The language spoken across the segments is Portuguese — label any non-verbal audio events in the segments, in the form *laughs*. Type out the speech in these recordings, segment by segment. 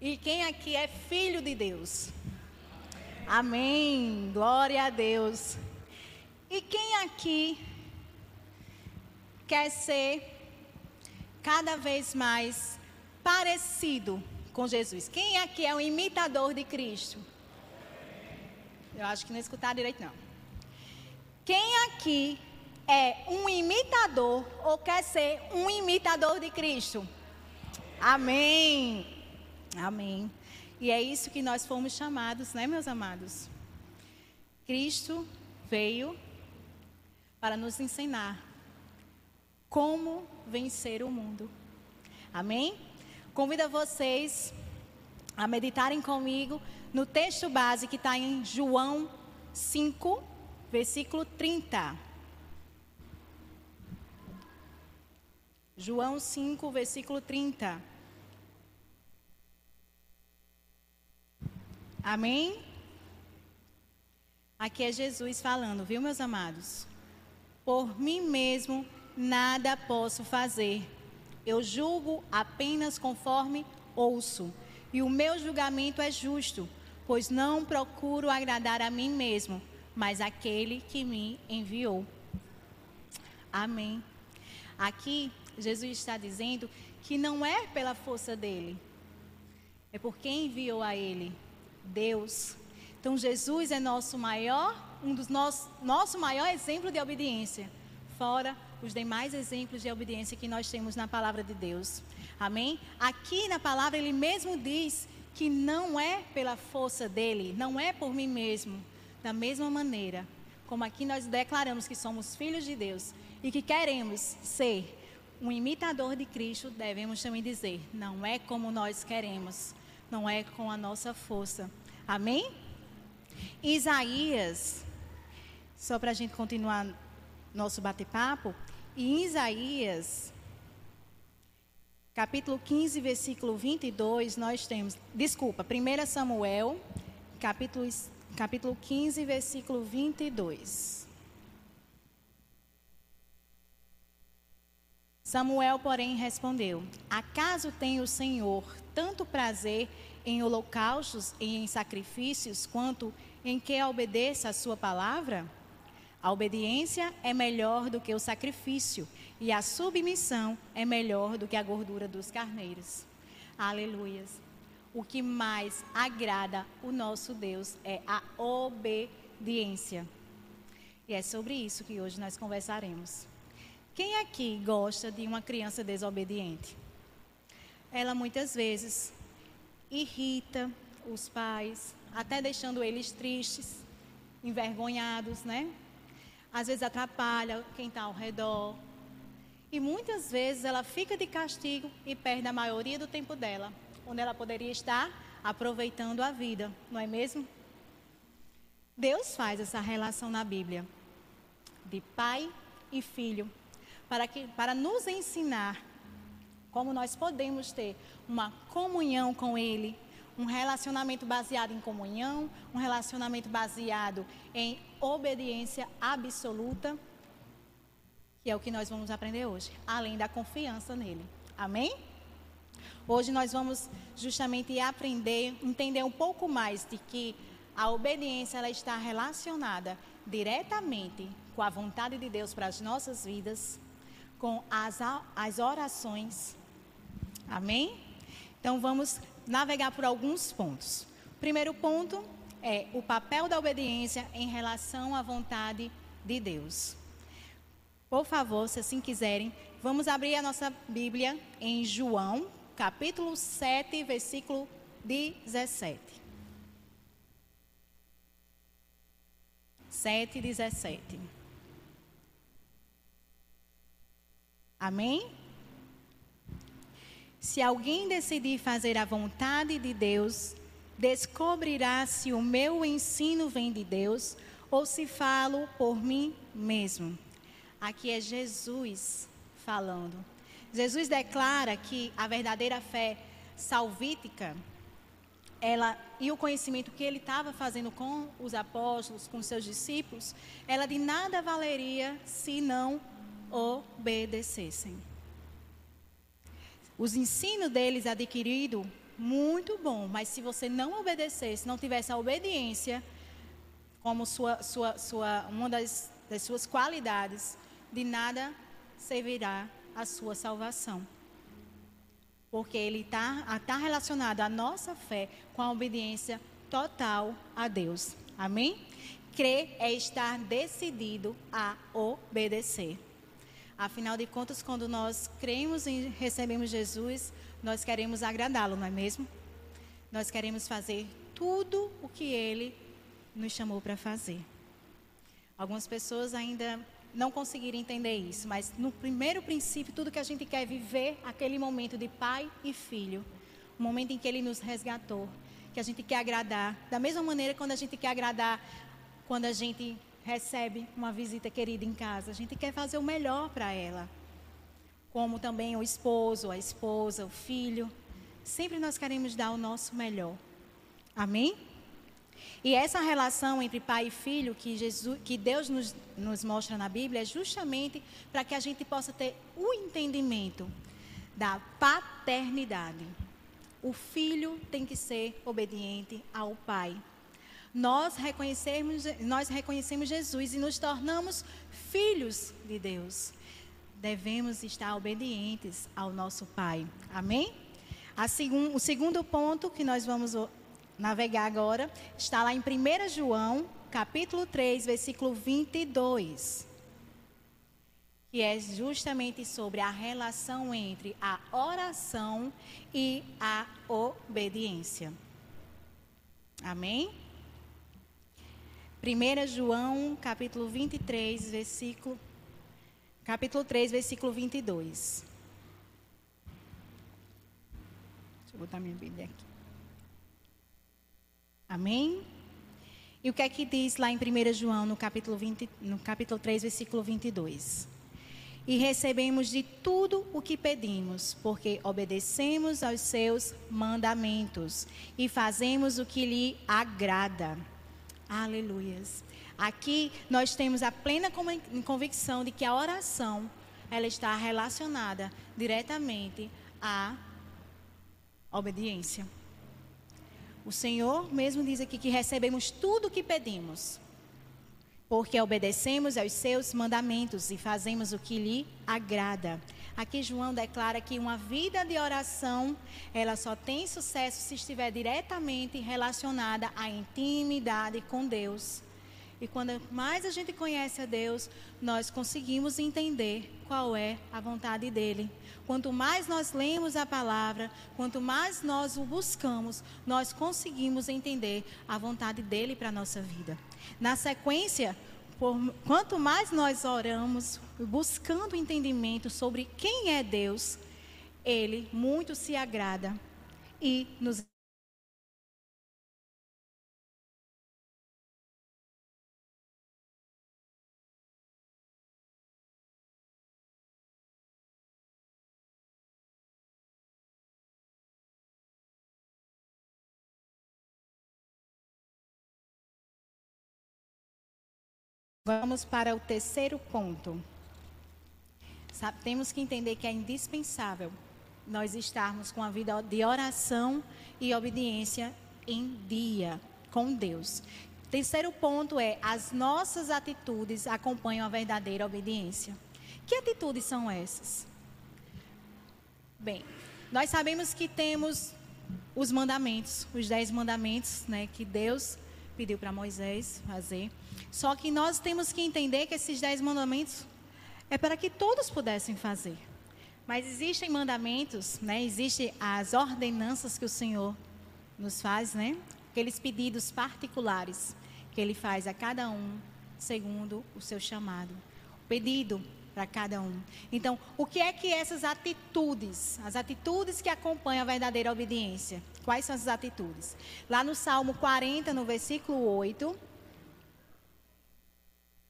E quem aqui é filho de Deus? Amém. Glória a Deus. E quem aqui quer ser cada vez mais parecido com Jesus? Quem aqui é um imitador de Cristo? Eu acho que não escutaram direito, não. Quem aqui é um imitador ou quer ser um imitador de Cristo? Amém. Amém. E é isso que nós fomos chamados, né, meus amados? Cristo veio para nos ensinar como vencer o mundo. Amém? Convido vocês a meditarem comigo no texto base que está em João 5, versículo 30. João 5, versículo 30. Amém? Aqui é Jesus falando, viu, meus amados? Por mim mesmo nada posso fazer. Eu julgo apenas conforme ouço, e o meu julgamento é justo, pois não procuro agradar a mim mesmo, mas aquele que me enviou. Amém. Aqui Jesus está dizendo que não é pela força dele, é por quem enviou a ele. Deus. Então Jesus é nosso maior, um dos nossos nosso maior exemplo de obediência, fora os demais exemplos de obediência que nós temos na palavra de Deus. Amém? Aqui na palavra ele mesmo diz que não é pela força dele, não é por mim mesmo. Da mesma maneira, como aqui nós declaramos que somos filhos de Deus e que queremos ser um imitador de Cristo, devemos também dizer: não é como nós queremos, não é com a nossa força. Amém? Isaías, só para a gente continuar nosso bate-papo, em Isaías, capítulo 15, versículo 22, nós temos, desculpa, 1 Samuel, capítulo, capítulo 15, versículo 22. Samuel, porém, respondeu: Acaso tem o Senhor tanto prazer em holocaustos e em sacrifícios, quanto em que obedeça a sua palavra? A obediência é melhor do que o sacrifício, e a submissão é melhor do que a gordura dos carneiros. Aleluias. O que mais agrada o nosso Deus é a obediência. E é sobre isso que hoje nós conversaremos. Quem aqui gosta de uma criança desobediente? Ela muitas vezes irrita os pais, até deixando eles tristes, envergonhados, né? Às vezes atrapalha quem está ao redor. E muitas vezes ela fica de castigo e perde a maioria do tempo dela, onde ela poderia estar aproveitando a vida, não é mesmo? Deus faz essa relação na Bíblia de pai e filho para, que, para nos ensinar como nós podemos ter uma comunhão com Ele, um relacionamento baseado em comunhão, um relacionamento baseado em obediência absoluta, que é o que nós vamos aprender hoje, além da confiança nele. Amém? Hoje nós vamos justamente aprender, entender um pouco mais de que a obediência ela está relacionada diretamente com a vontade de Deus para as nossas vidas com as, as orações. Amém? Então vamos navegar por alguns pontos. Primeiro ponto é o papel da obediência em relação à vontade de Deus. Por favor, se assim quiserem, vamos abrir a nossa Bíblia em João, capítulo 7, versículo 17. 7, 17. Amém? Se alguém decidir fazer a vontade de Deus, descobrirá se o meu ensino vem de Deus ou se falo por mim mesmo. Aqui é Jesus falando. Jesus declara que a verdadeira fé salvítica, ela e o conhecimento que ele estava fazendo com os apóstolos, com seus discípulos, ela de nada valeria se não obedecessem. Os ensinos deles adquiridos muito bom, mas se você não obedecesse, não tivesse a obediência como sua, sua, sua, uma das, das suas qualidades, de nada servirá a sua salvação. Porque ele está tá relacionado a nossa fé com a obediência total a Deus. Amém? Crer é estar decidido a obedecer. Afinal de contas, quando nós cremos e recebemos Jesus, nós queremos agradá-lo, não é mesmo? Nós queremos fazer tudo o que ele nos chamou para fazer. Algumas pessoas ainda não conseguiram entender isso, mas no primeiro princípio, tudo que a gente quer é viver aquele momento de pai e filho, o momento em que ele nos resgatou, que a gente quer agradar. Da mesma maneira, quando a gente quer agradar, quando a gente recebe uma visita querida em casa, a gente quer fazer o melhor para ela como também o esposo, a esposa, o filho. Sempre nós queremos dar o nosso melhor. Amém? E essa relação entre pai e filho que, Jesus, que Deus nos, nos mostra na Bíblia é justamente para que a gente possa ter o entendimento da paternidade. O filho tem que ser obediente ao pai. Nós reconhecemos, nós reconhecemos Jesus e nos tornamos filhos de Deus devemos estar obedientes ao nosso Pai. Amém? Segun, o segundo ponto que nós vamos navegar agora está lá em 1 João, capítulo 3, versículo 22. Que é justamente sobre a relação entre a oração e a obediência. Amém? 1 João, capítulo 23, versículo capítulo 3, versículo 22. Deixa eu botar minha Bíblia aqui. Amém? E o que é que diz lá em 1 João, no capítulo, 20, no capítulo 3, versículo 22? E recebemos de tudo o que pedimos, porque obedecemos aos seus mandamentos e fazemos o que lhe agrada. Aleluias. Aqui nós temos a plena convicção de que a oração ela está relacionada diretamente à obediência. O Senhor mesmo diz aqui que recebemos tudo o que pedimos, porque obedecemos aos seus mandamentos e fazemos o que lhe agrada. Aqui João declara que uma vida de oração, ela só tem sucesso se estiver diretamente relacionada à intimidade com Deus. E quando mais a gente conhece a Deus, nós conseguimos entender qual é a vontade dele. Quanto mais nós lemos a palavra, quanto mais nós o buscamos, nós conseguimos entender a vontade dele para a nossa vida. Na sequência, por, quanto mais nós oramos, buscando entendimento sobre quem é Deus, ele muito se agrada e nos Vamos para o terceiro ponto. Sabe, temos que entender que é indispensável nós estarmos com a vida de oração e obediência em dia com Deus. Terceiro ponto é: as nossas atitudes acompanham a verdadeira obediência. Que atitudes são essas? Bem, nós sabemos que temos os mandamentos, os dez mandamentos, né, que Deus pediu para Moisés fazer. Só que nós temos que entender que esses dez mandamentos é para que todos pudessem fazer. Mas existem mandamentos, né? Existem as ordenanças que o Senhor nos faz, né? Aqueles pedidos particulares que Ele faz a cada um segundo o seu chamado. O pedido para cada um. Então, o que é que essas atitudes, as atitudes que acompanham a verdadeira obediência, quais são essas atitudes? Lá no Salmo 40, no versículo 8,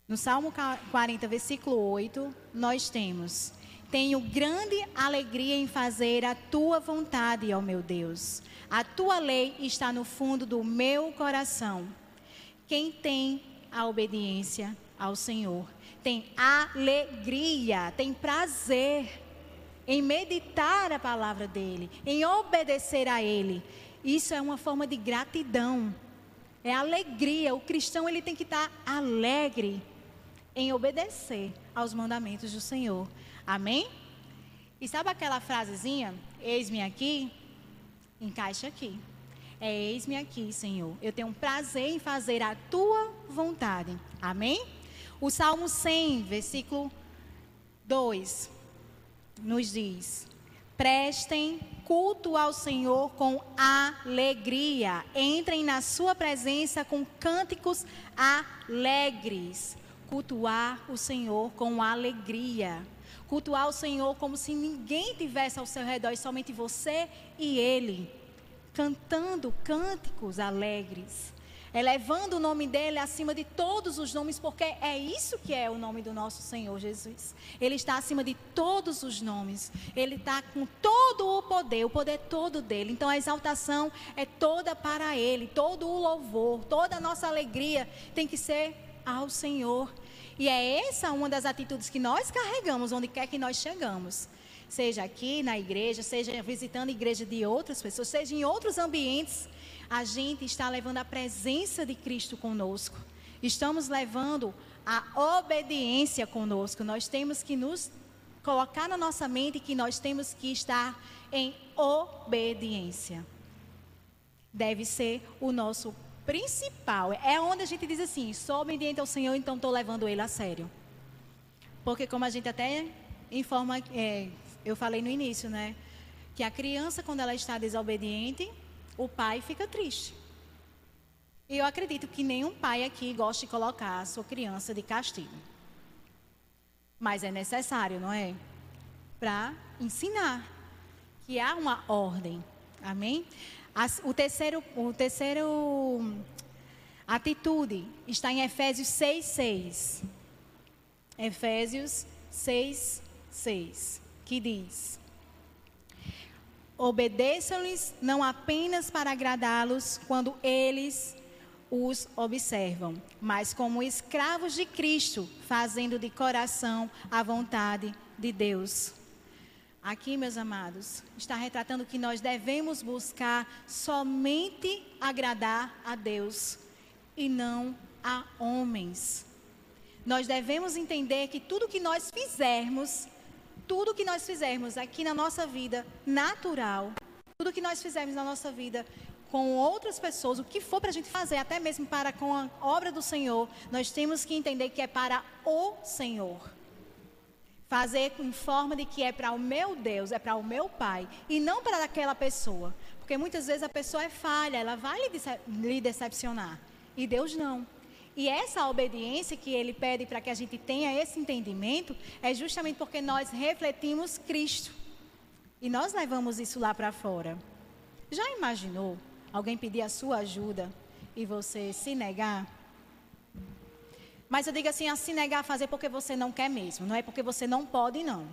no Salmo 40, versículo 8, nós temos: Tenho grande alegria em fazer a tua vontade, ó meu Deus. A tua lei está no fundo do meu coração. Quem tem a obediência ao Senhor tem alegria, tem prazer em meditar a palavra dele, em obedecer a ele. Isso é uma forma de gratidão. É alegria. O cristão ele tem que estar alegre em obedecer aos mandamentos do Senhor. Amém? E sabe aquela frasezinha? Eis-me aqui? Encaixa aqui. É eis-me aqui, Senhor. Eu tenho um prazer em fazer a tua vontade. Amém? O Salmo 100, versículo 2, nos diz: Prestem culto ao Senhor com alegria. Entrem na sua presença com cânticos alegres. Cultuar o Senhor com alegria. Cultuar o Senhor como se ninguém tivesse ao seu redor, somente você e Ele. Cantando cânticos alegres elevando o nome dele acima de todos os nomes, porque é isso que é o nome do nosso Senhor Jesus. Ele está acima de todos os nomes. Ele está com todo o poder, o poder todo dele. Então a exaltação é toda para ele, todo o louvor, toda a nossa alegria tem que ser ao Senhor. E é essa uma das atitudes que nós carregamos onde quer que nós chegamos. Seja aqui na igreja, seja visitando a igreja de outras pessoas, seja em outros ambientes a gente está levando a presença de Cristo conosco. Estamos levando a obediência conosco. Nós temos que nos colocar na nossa mente que nós temos que estar em obediência. Deve ser o nosso principal. É onde a gente diz assim: sou obediente ao Senhor, então estou levando Ele a sério. Porque, como a gente até informa, é, eu falei no início, né? Que a criança, quando ela está desobediente, o pai fica triste. E eu acredito que nenhum pai aqui gosta de colocar a sua criança de castigo. Mas é necessário, não é? Para ensinar que há uma ordem. Amém? As, o terceiro, o terceiro atitude está em Efésios 6, 6. Efésios 6, 6, que diz: Obedeçam-lhes não apenas para agradá-los quando eles os observam, mas como escravos de Cristo, fazendo de coração a vontade de Deus. Aqui, meus amados, está retratando que nós devemos buscar somente agradar a Deus e não a homens. Nós devemos entender que tudo que nós fizermos tudo que nós fizermos aqui na nossa vida natural, tudo que nós fizermos na nossa vida com outras pessoas, o que for para a gente fazer, até mesmo para com a obra do Senhor, nós temos que entender que é para o Senhor. Fazer em forma de que é para o meu Deus, é para o meu Pai, e não para aquela pessoa. Porque muitas vezes a pessoa é falha, ela vai lhe decepcionar. E Deus não. E essa obediência que ele pede para que a gente tenha esse entendimento é justamente porque nós refletimos Cristo. E nós levamos isso lá para fora. Já imaginou alguém pedir a sua ajuda e você se negar? Mas eu digo assim, a se negar a fazer porque você não quer mesmo, não é porque você não pode, não.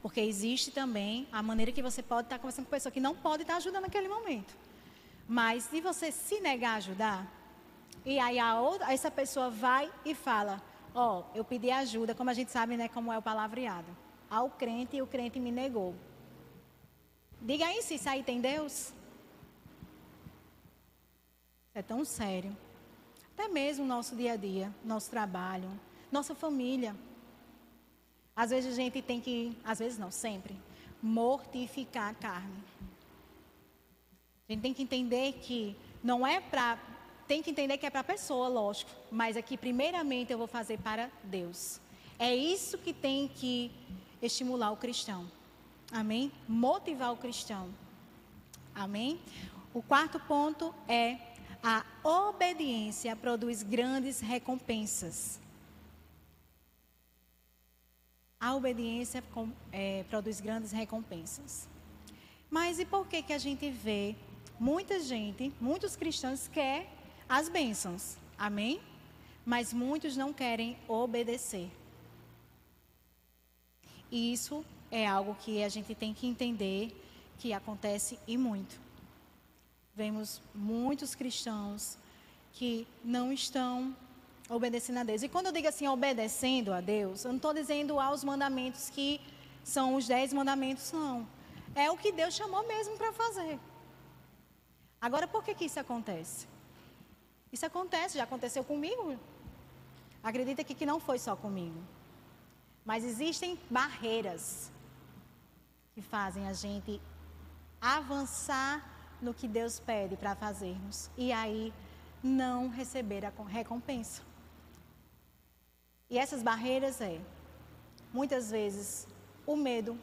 Porque existe também a maneira que você pode estar conversando com pessoa que não pode estar ajudando naquele momento. Mas se você se negar a ajudar, e aí a outra, essa pessoa vai e fala: Ó, oh, eu pedi ajuda, como a gente sabe, né, como é o palavreado. Ao crente e o crente me negou. Diga aí se isso aí tem Deus. É tão sério. Até mesmo nosso dia a dia, nosso trabalho, nossa família. Às vezes a gente tem que, às vezes não, sempre, mortificar a carne. A gente tem que entender que não é para tem que entender que é para a pessoa, lógico, mas aqui primeiramente eu vou fazer para Deus. É isso que tem que estimular o cristão. Amém? Motivar o cristão. Amém? O quarto ponto é a obediência produz grandes recompensas. A obediência é, produz grandes recompensas. Mas e por que que a gente vê muita gente, muitos cristãos quer as bênçãos. Amém? Mas muitos não querem obedecer. E isso é algo que a gente tem que entender que acontece e muito. Vemos muitos cristãos que não estão obedecendo a Deus. E quando eu digo assim, obedecendo a Deus, eu não estou dizendo aos mandamentos que são os dez mandamentos, não. É o que Deus chamou mesmo para fazer. Agora, por que, que isso acontece? Isso acontece, já aconteceu comigo. Acredita que, que não foi só comigo. Mas existem barreiras que fazem a gente avançar no que Deus pede para fazermos e aí não receber a recompensa. E essas barreiras é muitas vezes o medo.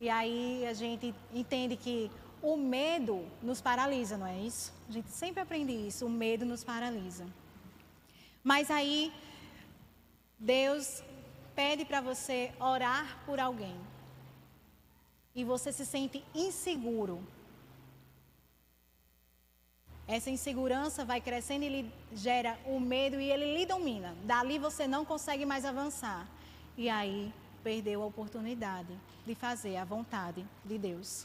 E aí a gente entende que o medo nos paralisa, não é isso? A gente sempre aprende isso, o medo nos paralisa. Mas aí Deus pede para você orar por alguém e você se sente inseguro. Essa insegurança vai crescendo e lhe gera o medo e ele lhe domina. Dali você não consegue mais avançar. E aí perdeu a oportunidade de fazer a vontade de Deus.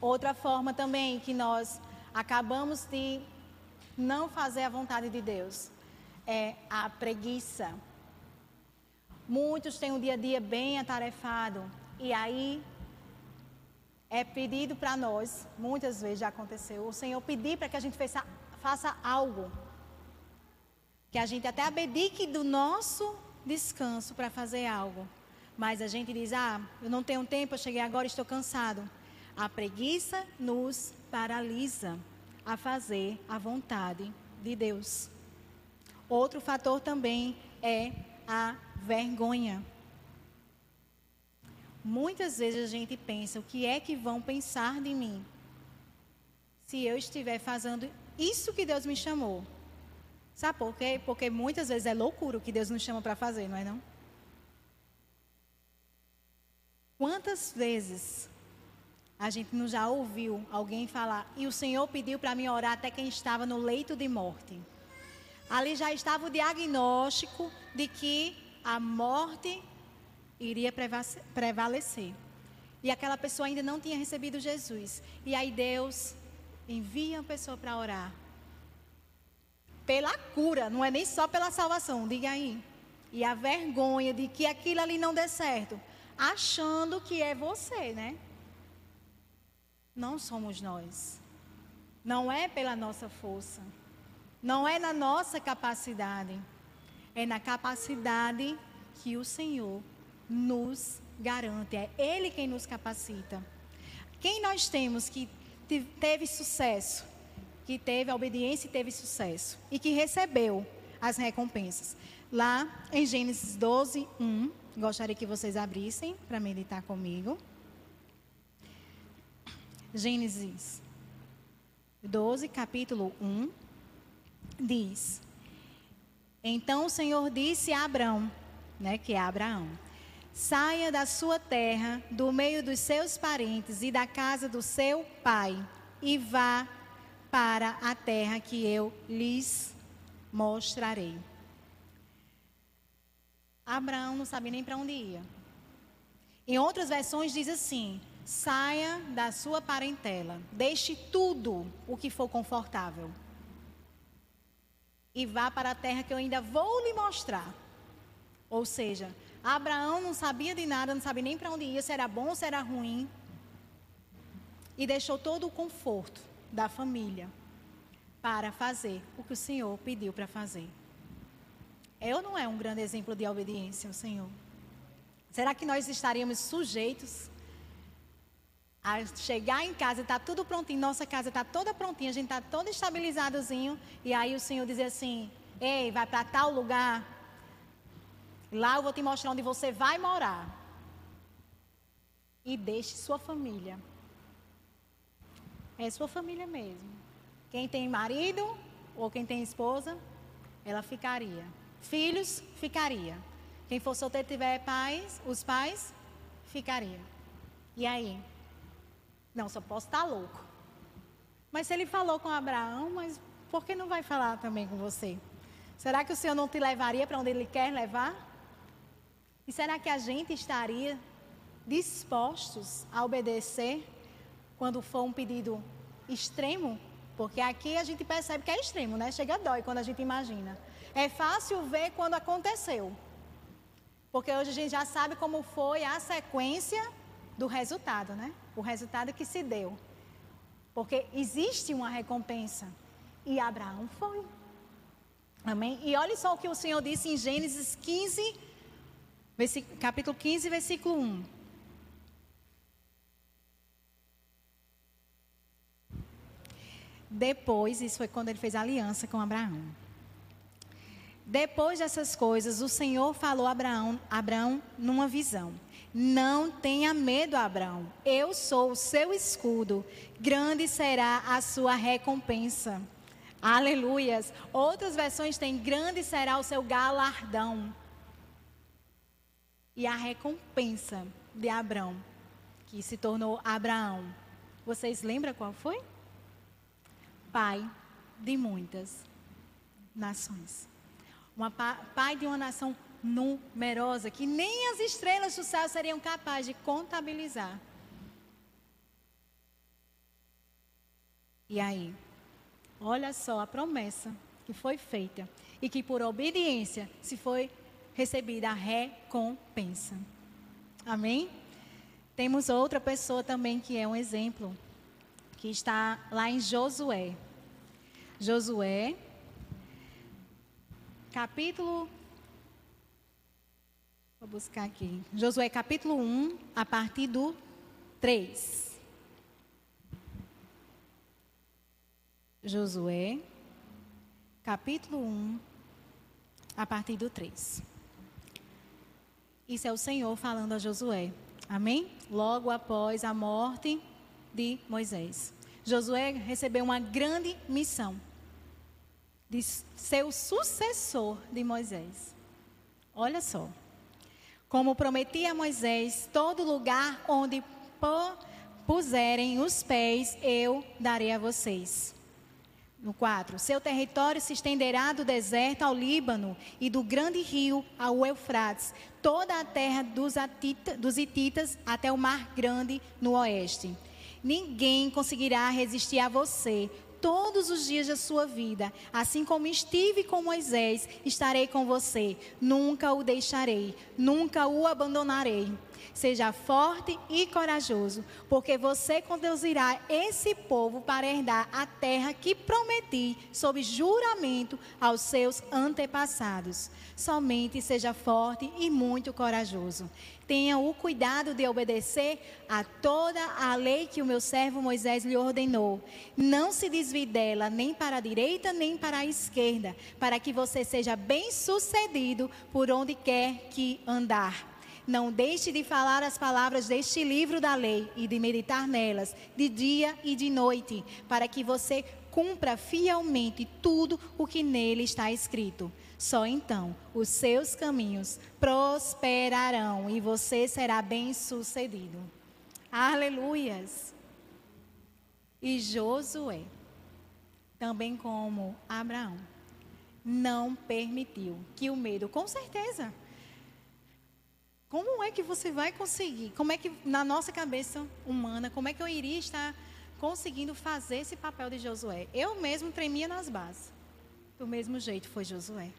Outra forma também que nós acabamos de não fazer a vontade de Deus é a preguiça. Muitos têm um dia a dia bem atarefado e aí é pedido para nós, muitas vezes já aconteceu, o Senhor pedir para que a gente faça, faça algo. Que a gente até abdique do nosso descanso para fazer algo. Mas a gente diz: ah, eu não tenho tempo, eu cheguei agora, estou cansado. A preguiça nos paralisa a fazer a vontade de Deus. Outro fator também é a vergonha. Muitas vezes a gente pensa: o que é que vão pensar de mim? Se eu estiver fazendo isso que Deus me chamou. Sabe por quê? Porque muitas vezes é loucura o que Deus nos chama para fazer, não é não? Quantas vezes a gente não já ouviu alguém falar, e o Senhor pediu para mim orar até quem estava no leito de morte? Ali já estava o diagnóstico de que a morte iria prevalecer. E aquela pessoa ainda não tinha recebido Jesus. E aí Deus envia uma pessoa para orar. Pela cura, não é nem só pela salvação, diga aí. E a vergonha de que aquilo ali não dê certo, achando que é você, né? Não somos nós. Não é pela nossa força. Não é na nossa capacidade, é na capacidade que o Senhor nos garante, é Ele quem nos capacita. Quem nós temos que teve sucesso, que teve a obediência e teve sucesso, e que recebeu as recompensas? Lá em Gênesis 12, 1, gostaria que vocês abrissem para meditar comigo. Gênesis 12, capítulo 1 diz: Então o Senhor disse a Abraão, né, que é Abraão: Saia da sua terra, do meio dos seus parentes e da casa do seu pai, e vá para a terra que eu lhes mostrarei. Abraão não sabia nem para onde ia. Em outras versões diz assim: saia da sua parentela, deixe tudo o que for confortável e vá para a terra que eu ainda vou lhe mostrar. Ou seja, Abraão não sabia de nada, não sabia nem para onde ia, se era bom ou se era ruim. E deixou todo o conforto da família para fazer o que o Senhor pediu para fazer. Eu não é um grande exemplo de obediência ao Senhor. Será que nós estaríamos sujeitos a chegar em casa, está tudo prontinho, nossa casa está toda prontinha, a gente está todo estabilizadozinho, e aí o Senhor diz assim: Ei, vai para tal lugar, lá eu vou te mostrar onde você vai morar. E deixe sua família. É sua família mesmo. Quem tem marido ou quem tem esposa, ela ficaria. Filhos, ficaria. Quem for solteiro tiver pais, os pais, ficaria. E aí? Não, só posso estar louco. Mas se ele falou com Abraão, mas por que não vai falar também com você? Será que o Senhor não te levaria para onde Ele quer levar? E será que a gente estaria dispostos a obedecer quando for um pedido extremo? Porque aqui a gente percebe que é extremo, né? Chega dói quando a gente imagina. É fácil ver quando aconteceu. Porque hoje a gente já sabe como foi a sequência do resultado, né? O resultado que se deu. Porque existe uma recompensa. E Abraão foi. Amém? E olha só o que o Senhor disse em Gênesis 15, capítulo 15, versículo 1. Depois, isso foi quando ele fez aliança com Abraão. Depois dessas coisas, o Senhor falou a Abraão, Abraão numa visão. Não tenha medo, Abraão. Eu sou o seu escudo. Grande será a sua recompensa. Aleluias. Outras versões têm grande será o seu galardão. E a recompensa de Abraão, que se tornou Abraão. Vocês lembram qual foi? Pai de muitas nações. Uma pai de uma nação numerosa que nem as estrelas do céu seriam capazes de contabilizar. E aí, olha só a promessa que foi feita e que por obediência se foi recebida a recompensa. Amém? Temos outra pessoa também que é um exemplo, que está lá em Josué. Josué capítulo. Vou buscar aqui. Josué, capítulo 1, a partir do 3. Josué, capítulo 1, a partir do 3. Isso é o Senhor falando a Josué. Amém? Logo após a morte de Moisés. Josué recebeu uma grande missão de ser o sucessor de Moisés. Olha só. Como prometi a Moisés, todo lugar onde puserem os pés, eu darei a vocês. No 4. Seu território se estenderá do deserto ao Líbano e do grande rio ao Eufrates, toda a terra dos, atita, dos Hititas até o Mar Grande no oeste. Ninguém conseguirá resistir a você, todos os dias da sua vida. Assim como estive com Moisés, estarei com você. Nunca o deixarei, nunca o abandonarei. Seja forte e corajoso, porque você conduzirá esse povo para herdar a terra que prometi sob juramento aos seus antepassados. Somente seja forte e muito corajoso. Tenha o cuidado de obedecer a toda a lei que o meu servo Moisés lhe ordenou. Não se desvie dela nem para a direita nem para a esquerda, para que você seja bem-sucedido por onde quer que andar. Não deixe de falar as palavras deste livro da lei e de meditar nelas, de dia e de noite, para que você cumpra fielmente tudo o que nele está escrito. Só então os seus caminhos prosperarão e você será bem-sucedido. Aleluias! E Josué, também como Abraão, não permitiu que o medo, com certeza. Como é que você vai conseguir? Como é que na nossa cabeça humana, como é que eu iria estar conseguindo fazer esse papel de Josué? Eu mesmo tremia nas bases. Do mesmo jeito foi Josué.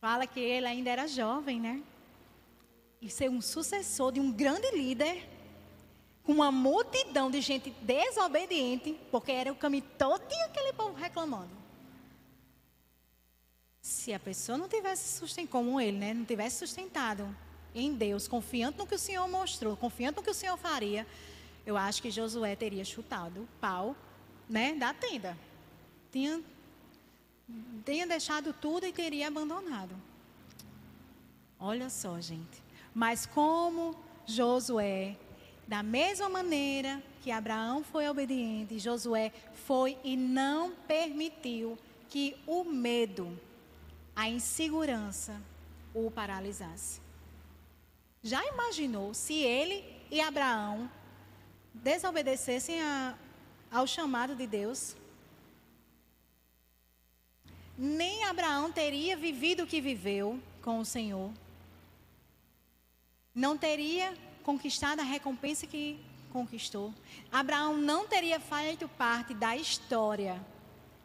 Fala que ele ainda era jovem, né? E ser um sucessor de um grande líder, com uma multidão de gente desobediente, porque era o caminho todinho aquele povo reclamando. Se a pessoa não tivesse sustentado, como ele, né? Não tivesse sustentado em Deus, confiando no que o Senhor mostrou, confiando no que o Senhor faria, eu acho que Josué teria chutado o pau, né, da tenda. Tinha tenha deixado tudo e teria abandonado. Olha só, gente. Mas como Josué, da mesma maneira que Abraão foi obediente, Josué foi e não permitiu que o medo, a insegurança, o paralisasse. Já imaginou se ele e Abraão desobedecessem a, ao chamado de Deus? nem Abraão teria vivido o que viveu com o Senhor. Não teria conquistado a recompensa que conquistou. Abraão não teria feito parte da história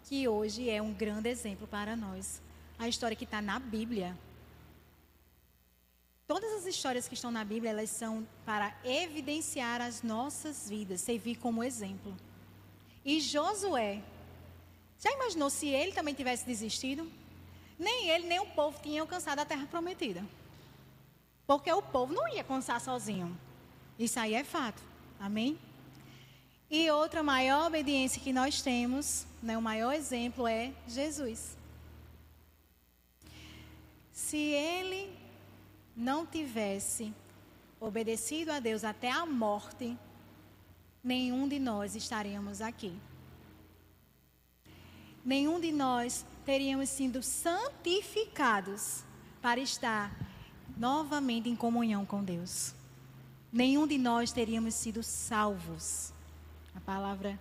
que hoje é um grande exemplo para nós. A história que está na Bíblia. Todas as histórias que estão na Bíblia, elas são para evidenciar as nossas vidas, servir como exemplo. E Josué, já imaginou se ele também tivesse desistido? Nem ele, nem o povo tinham alcançado a terra prometida. Porque o povo não ia alcançar sozinho. Isso aí é fato. Amém? E outra maior obediência que nós temos, né, o maior exemplo é Jesus. Se ele não tivesse obedecido a Deus até a morte, nenhum de nós estaríamos aqui. Nenhum de nós teríamos sido santificados para estar novamente em comunhão com Deus. Nenhum de nós teríamos sido salvos. A palavra,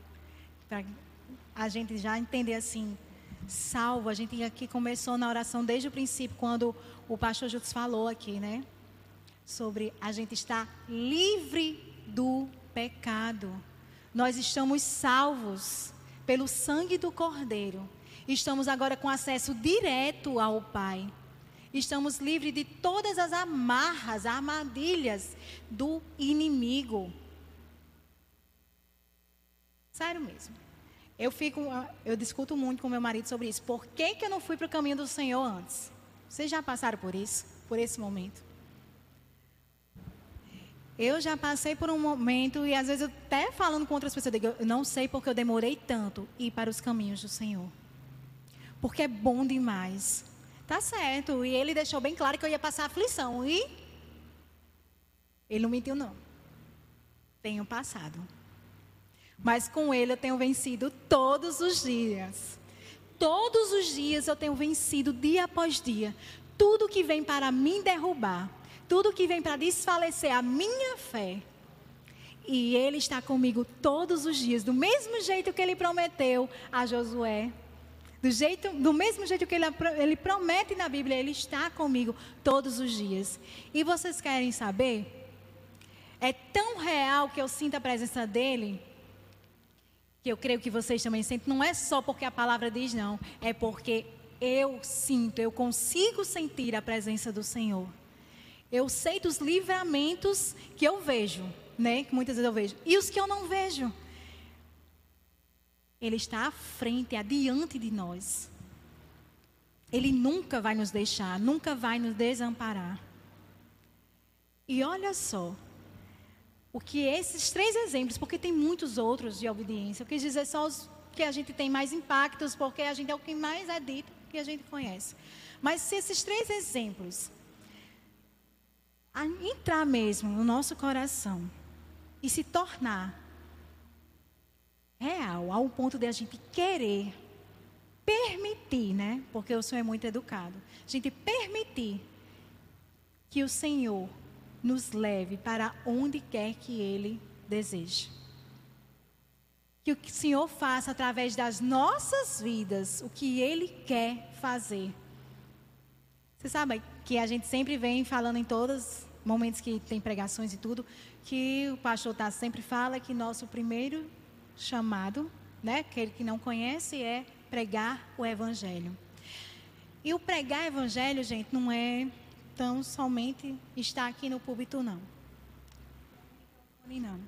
para a gente já entender assim, salvo, a gente aqui começou na oração desde o princípio, quando o pastor Jutes falou aqui, né? Sobre a gente estar livre do pecado. Nós estamos salvos pelo sangue do Cordeiro. Estamos agora com acesso direto ao Pai. Estamos livres de todas as amarras, armadilhas do inimigo. Sério mesmo. Eu fico, eu discuto muito com meu marido sobre isso. Por que, que eu não fui para o caminho do Senhor antes? Vocês já passaram por isso? Por esse momento? Eu já passei por um momento, e às vezes eu até falando com outras pessoas, eu digo, eu não sei porque eu demorei tanto ir para os caminhos do Senhor. Porque é bom demais. Tá certo. E ele deixou bem claro que eu ia passar aflição. E ele não mentiu, não. Tenho passado. Mas com ele eu tenho vencido todos os dias. Todos os dias eu tenho vencido dia após dia. Tudo que vem para me derrubar, tudo que vem para desfalecer a minha fé. E ele está comigo todos os dias, do mesmo jeito que ele prometeu a Josué, do, jeito, do mesmo jeito que ele, ele promete na Bíblia, ele está comigo todos os dias. E vocês querem saber? É tão real que eu sinto a presença dele, que eu creio que vocês também sentem. Não é só porque a palavra diz, não. É porque eu sinto, eu consigo sentir a presença do Senhor. Eu sei dos livramentos que eu vejo, né? Que muitas vezes eu vejo. E os que eu não vejo. Ele está à frente, adiante de nós. Ele nunca vai nos deixar, nunca vai nos desamparar. E olha só, o que esses três exemplos, porque tem muitos outros de obediência, eu quis dizer só os que a gente tem mais impactos, porque a gente é o que mais é dito, que a gente conhece. Mas se esses três exemplos entrar mesmo no nosso coração e se tornar real, ao ponto de a gente querer permitir, né? Porque o Senhor é muito educado. A gente permitir que o Senhor nos leve para onde quer que Ele deseje. Que o Senhor faça através das nossas vidas o que Ele quer fazer. Você sabe que a gente sempre vem falando em todos os momentos que tem pregações e tudo, que o pastor tá sempre fala que nosso primeiro chamado, né, aquele que não conhece, é pregar o evangelho. E o pregar evangelho, gente, não é tão somente estar aqui no púlpito, não. Não.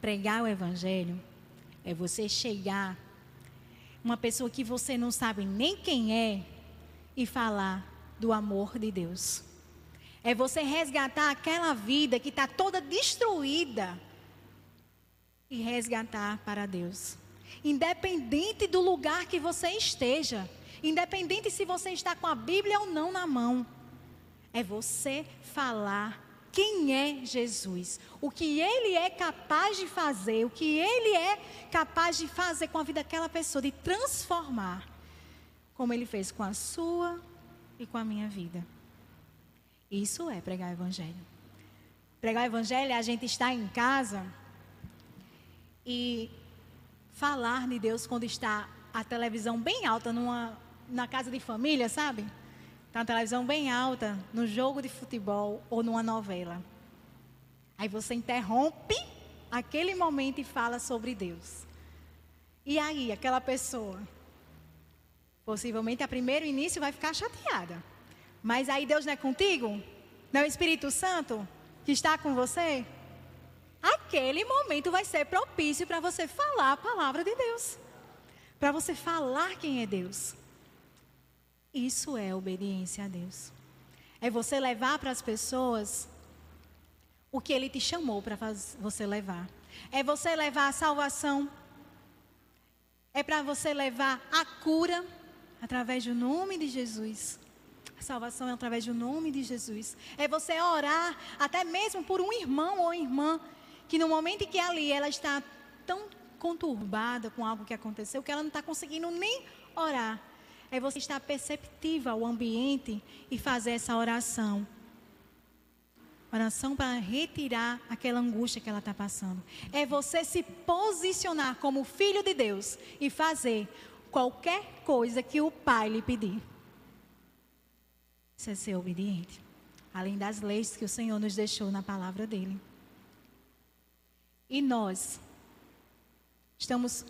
Pregar o evangelho é você chegar uma pessoa que você não sabe nem quem é e falar do amor de Deus. É você resgatar aquela vida que está toda destruída e resgatar para Deus. Independente do lugar que você esteja, independente se você está com a Bíblia ou não na mão, é você falar quem é Jesus, o que ele é capaz de fazer, o que ele é capaz de fazer com a vida daquela pessoa, de transformar, como ele fez com a sua e com a minha vida. Isso é pregar o evangelho. Pregar o evangelho é a gente estar em casa e falar de Deus quando está a televisão bem alta numa, na casa de família, sabe? Está a televisão bem alta no jogo de futebol ou numa novela. Aí você interrompe aquele momento e fala sobre Deus. E aí, aquela pessoa, possivelmente a primeiro início vai ficar chateada. Mas aí Deus não é contigo? Não é o Espírito Santo que está com você? Aquele momento vai ser propício para você falar a palavra de Deus. Para você falar quem é Deus. Isso é obediência a Deus. É você levar para as pessoas o que Ele te chamou para você levar. É você levar a salvação. É para você levar a cura através do nome de Jesus. A salvação é através do nome de Jesus. É você orar até mesmo por um irmão ou irmã que no momento em que ali ela está tão conturbada com algo que aconteceu que ela não está conseguindo nem orar. É você estar perceptiva ao ambiente e fazer essa oração. Oração para retirar aquela angústia que ela está passando. É você se posicionar como filho de Deus e fazer qualquer coisa que o Pai lhe pedir. Isso é ser obediente. Além das leis que o Senhor nos deixou na palavra dele. E nós estamos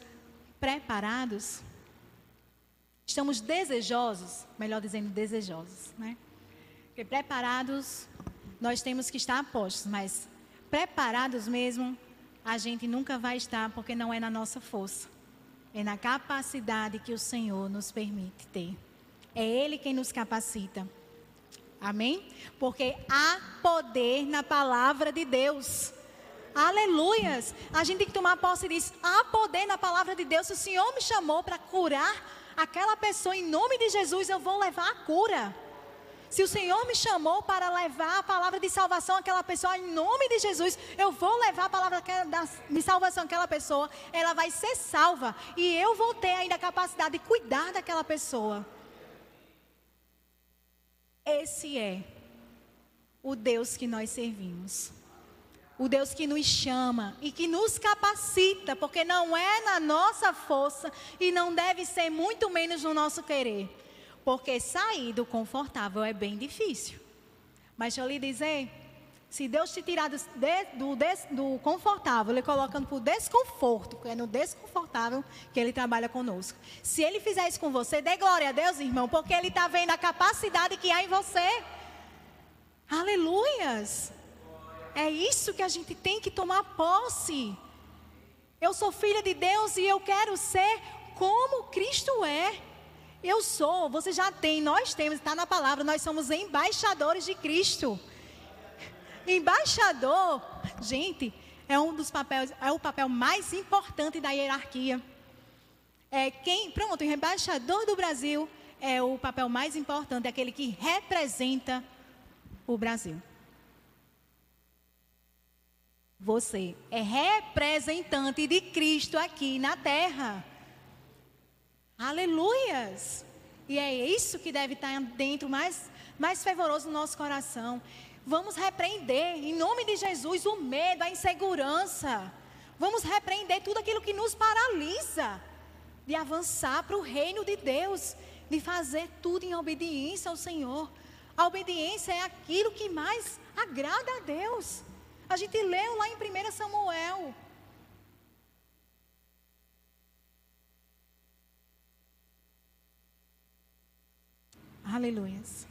preparados? Estamos desejosos, melhor dizendo, desejosos, né? Porque preparados nós temos que estar postos, mas preparados mesmo, a gente nunca vai estar, porque não é na nossa força. É na capacidade que o Senhor nos permite ter. É Ele quem nos capacita. Amém? Porque há poder na palavra de Deus. Aleluias! A gente tem que tomar posse disso. Há poder na palavra de Deus. Se o Senhor me chamou para curar aquela pessoa em nome de Jesus, eu vou levar a cura. Se o Senhor me chamou para levar a palavra de salvação àquela pessoa, em nome de Jesus, eu vou levar a palavra de salvação àquela pessoa, ela vai ser salva. E eu vou ter ainda a capacidade de cuidar daquela pessoa. Esse é o Deus que nós servimos. O Deus que nos chama e que nos capacita, porque não é na nossa força e não deve ser muito menos no nosso querer. Porque sair do confortável é bem difícil. Mas deixa eu lhe dizer, se Deus te tirar do, do, do confortável, Ele colocando para o desconforto, é no desconfortável que Ele trabalha conosco. Se Ele fizer isso com você, dê glória a Deus, irmão, porque Ele está vendo a capacidade que há em você. Aleluias! É isso que a gente tem que tomar posse. Eu sou filha de Deus e eu quero ser como Cristo é. Eu sou, você já tem, nós temos, está na palavra, nós somos embaixadores de Cristo. Embaixador, gente, é um dos papéis, é o papel mais importante da hierarquia. É quem, pronto, o embaixador do Brasil é o papel mais importante, é aquele que representa o Brasil. Você é representante de Cristo aqui na terra. Aleluias! E é isso que deve estar dentro, mais, mais fervoroso no nosso coração. Vamos repreender, em nome de Jesus, o medo, a insegurança. Vamos repreender tudo aquilo que nos paralisa de avançar para o reino de Deus, de fazer tudo em obediência ao Senhor. A obediência é aquilo que mais agrada a Deus. A gente leu lá em 1 Samuel Aleluias.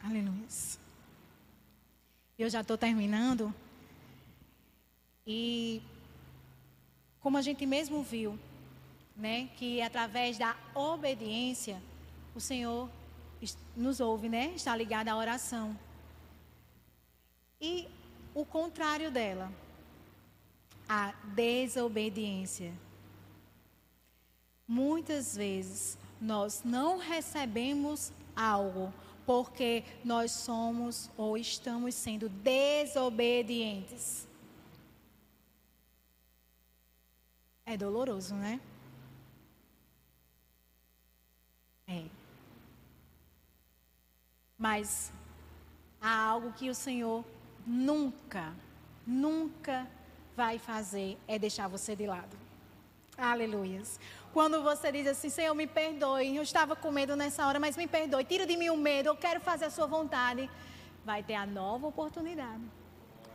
Aleluias. Eu já estou terminando. E como a gente mesmo viu, né, que através da obediência o Senhor nos ouve, né? Está ligado à oração. E o contrário dela, a desobediência. Muitas vezes nós não recebemos algo porque nós somos ou estamos sendo desobedientes. É doloroso, né? É. Mas há algo que o Senhor nunca, nunca vai fazer é deixar você de lado. Aleluias. Quando você diz assim, Senhor, me perdoe, eu estava com medo nessa hora, mas me perdoe, tira de mim o medo, eu quero fazer a sua vontade. Vai ter a nova oportunidade.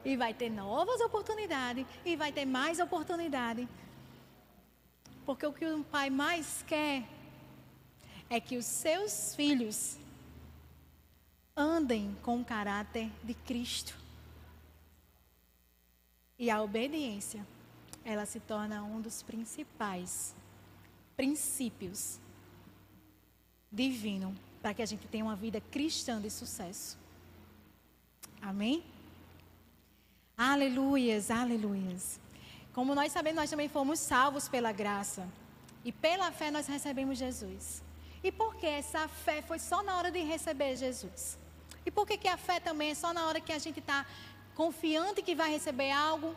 E vai ter novas oportunidades. E vai ter mais oportunidade. Porque o que um pai mais quer é que os seus filhos andem com o caráter de Cristo. E a obediência, ela se torna um dos principais princípios divinos para que a gente tenha uma vida cristã de sucesso. Amém? Aleluias, aleluias. Como nós sabemos, nós também fomos salvos pela graça. E pela fé nós recebemos Jesus. E por que essa fé foi só na hora de receber Jesus? E por que, que a fé também é só na hora que a gente está confiante que vai receber algo,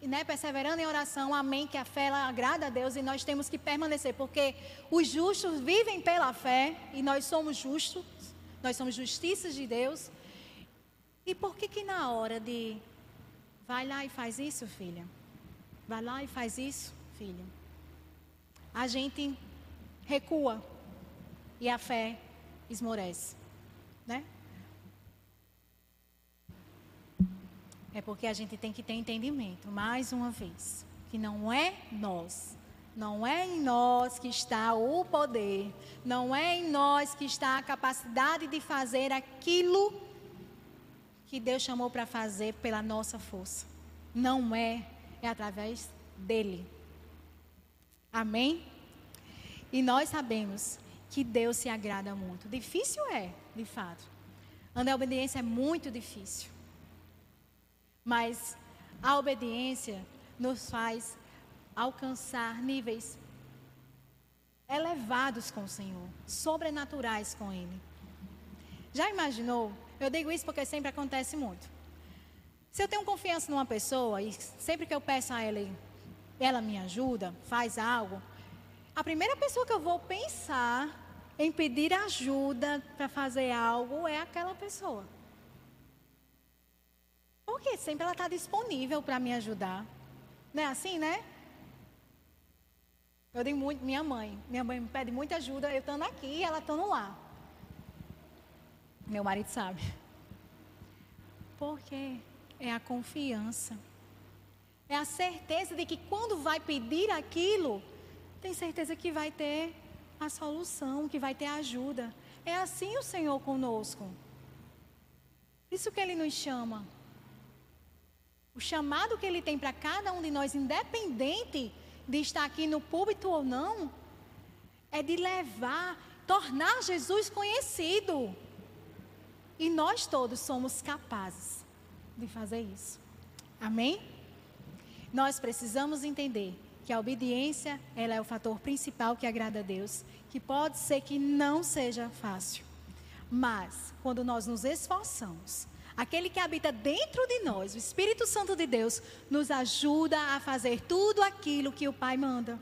né, perseverando em oração, amém, que a fé ela agrada a Deus e nós temos que permanecer, porque os justos vivem pela fé e nós somos justos, nós somos justiças de Deus. E por que que na hora de vai lá e faz isso, filha? Vai lá e faz isso, filha. A gente recua e a fé esmorece, né? É porque a gente tem que ter entendimento, mais uma vez, que não é nós, não é em nós que está o poder, não é em nós que está a capacidade de fazer aquilo que Deus chamou para fazer pela nossa força. Não é, é através dele. Amém? E nós sabemos que Deus se agrada muito. Difícil é, de fato. Andar a obediência é muito difícil. Mas a obediência nos faz alcançar níveis elevados com o Senhor, sobrenaturais com Ele. Já imaginou eu digo isso porque sempre acontece muito. Se eu tenho confiança numa pessoa e sempre que eu peço a ela, ela me ajuda, faz algo, a primeira pessoa que eu vou pensar em pedir ajuda para fazer algo é aquela pessoa. Porque sempre ela está disponível para me ajudar. Não é assim, né? Eu digo muito, minha mãe. Minha mãe me pede muita ajuda, eu estando aqui e ela estando lá. Meu marido sabe. Porque é a confiança. É a certeza de que quando vai pedir aquilo, tem certeza que vai ter a solução, que vai ter ajuda. É assim o Senhor conosco. Isso que Ele nos chama. O chamado que Ele tem para cada um de nós, independente de estar aqui no púlpito ou não, é de levar, tornar Jesus conhecido. E nós todos somos capazes de fazer isso. Amém? Nós precisamos entender que a obediência, ela é o fator principal que agrada a Deus, que pode ser que não seja fácil. Mas quando nós nos esforçamos, aquele que habita dentro de nós, o Espírito Santo de Deus, nos ajuda a fazer tudo aquilo que o Pai manda.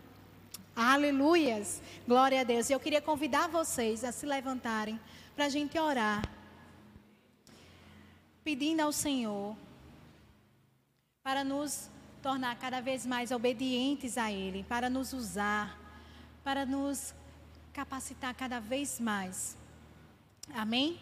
Aleluias! Glória a Deus. E eu queria convidar vocês a se levantarem para a gente orar pedindo ao Senhor para nos tornar cada vez mais obedientes a Ele, para nos usar, para nos capacitar cada vez mais. Amém?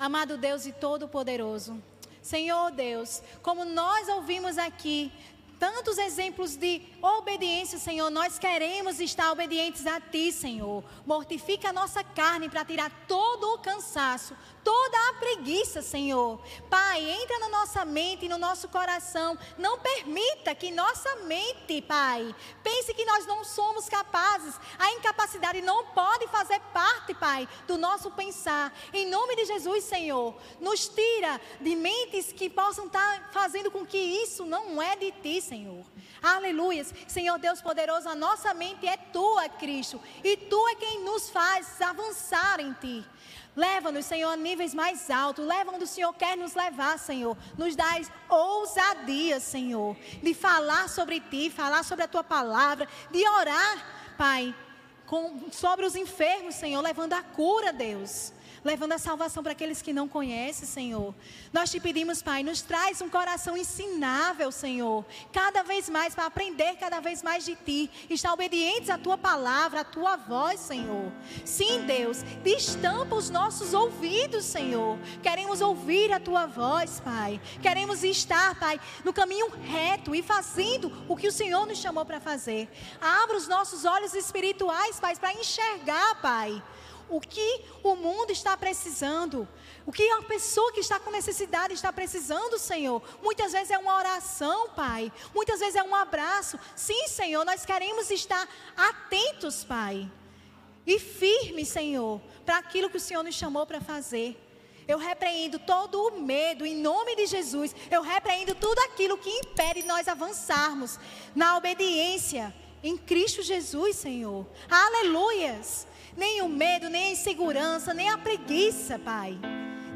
Amado Deus e Todo-Poderoso, Senhor Deus, como nós ouvimos aqui tantos exemplos de obediência, Senhor. Nós queremos estar obedientes a Ti, Senhor. Mortifica a nossa carne para tirar todo o cansaço, toda a preguiça, Senhor. Pai, entra na nossa mente e no nosso coração. Não permita que nossa mente, Pai, pense que nós não somos capazes. A incapacidade não pode fazer parte, Pai, do nosso pensar. Em nome de Jesus, Senhor, nos tira de mentes que possam estar fazendo com que isso não é de Ti, Senhor. Aleluias. Senhor Deus poderoso, a nossa mente é tua, Cristo. E tu é quem nos faz avançar em ti. Leva-nos, Senhor, a níveis mais altos. Leva onde o Senhor quer nos levar, Senhor. Nos dá ousadia, Senhor, de falar sobre ti, falar sobre a tua palavra, de orar, Pai, com, sobre os enfermos, Senhor, levando a cura, Deus levando a salvação para aqueles que não conhecem, Senhor. Nós te pedimos, Pai, nos traz um coração ensinável, Senhor, cada vez mais para aprender cada vez mais de ti, estar obedientes à tua palavra, à tua voz, Senhor. Sim, Deus, destampa os nossos ouvidos, Senhor. Queremos ouvir a tua voz, Pai. Queremos estar, Pai, no caminho reto e fazendo o que o Senhor nos chamou para fazer. Abra os nossos olhos espirituais, Pai, para enxergar, Pai o que o mundo está precisando. O que a pessoa que está com necessidade está precisando, Senhor. Muitas vezes é uma oração, Pai. Muitas vezes é um abraço. Sim, Senhor, nós queremos estar atentos, Pai. E firmes, Senhor, para aquilo que o Senhor nos chamou para fazer. Eu repreendo todo o medo em nome de Jesus. Eu repreendo tudo aquilo que impede nós avançarmos na obediência em Cristo Jesus, Senhor. Aleluias. Nem o medo, nem a insegurança, nem a preguiça, Pai.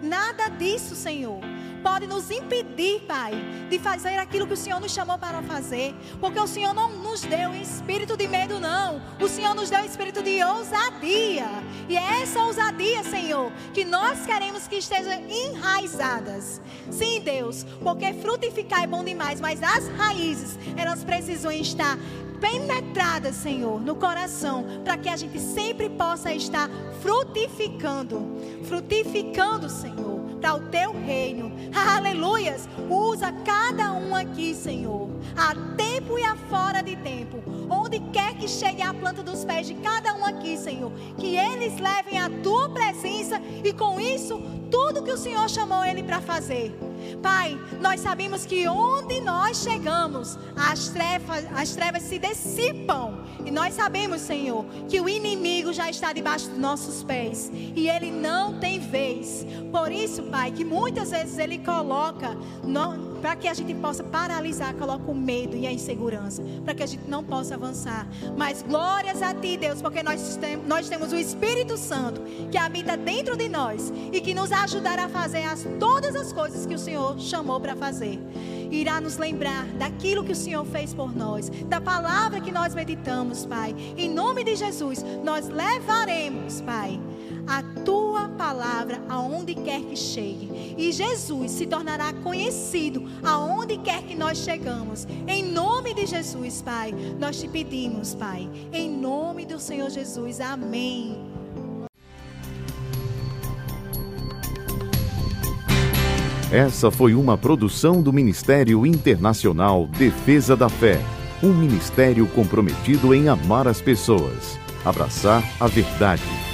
Nada disso, Senhor pode nos impedir, Pai, de fazer aquilo que o Senhor nos chamou para fazer. Porque o Senhor não nos deu espírito de medo, não. O Senhor nos deu espírito de ousadia. E é essa ousadia, Senhor, que nós queremos que esteja enraizadas. Sim, Deus, porque frutificar é bom demais, mas as raízes, elas precisam estar penetradas, Senhor, no coração, para que a gente sempre possa estar frutificando, frutificando, Senhor para o teu reino. *laughs* Aleluias! Usa cada um aqui, Senhor, a tempo e a fora de tempo, onde quer que chegue a planta dos pés de cada um aqui, Senhor, que eles levem a tua presença e com isso tudo que o Senhor chamou ele para fazer. Pai, nós sabemos que onde nós chegamos, as trevas, as trevas se dissipam. E nós sabemos, Senhor, que o inimigo já está debaixo dos nossos pés. E ele não tem vez. Por isso, Pai, que muitas vezes ele coloca para que a gente possa paralisar, coloca o medo e a insegurança, para que a gente não possa avançar. Mas glórias a Ti, Deus, porque nós, tem, nós temos o Espírito Santo que habita dentro de nós e que nos ajudará a fazer as, todas as coisas que o Senhor chamou para fazer. Irá nos lembrar daquilo que o Senhor fez por nós, da palavra que nós meditamos, Pai. Em nome de Jesus, nós levaremos, Pai tua palavra aonde quer que chegue. E Jesus se tornará conhecido aonde quer que nós chegamos. Em nome de Jesus, Pai, nós te pedimos, Pai. Em nome do Senhor Jesus. Amém. Essa foi uma produção do Ministério Internacional Defesa da Fé, um ministério comprometido em amar as pessoas, abraçar a verdade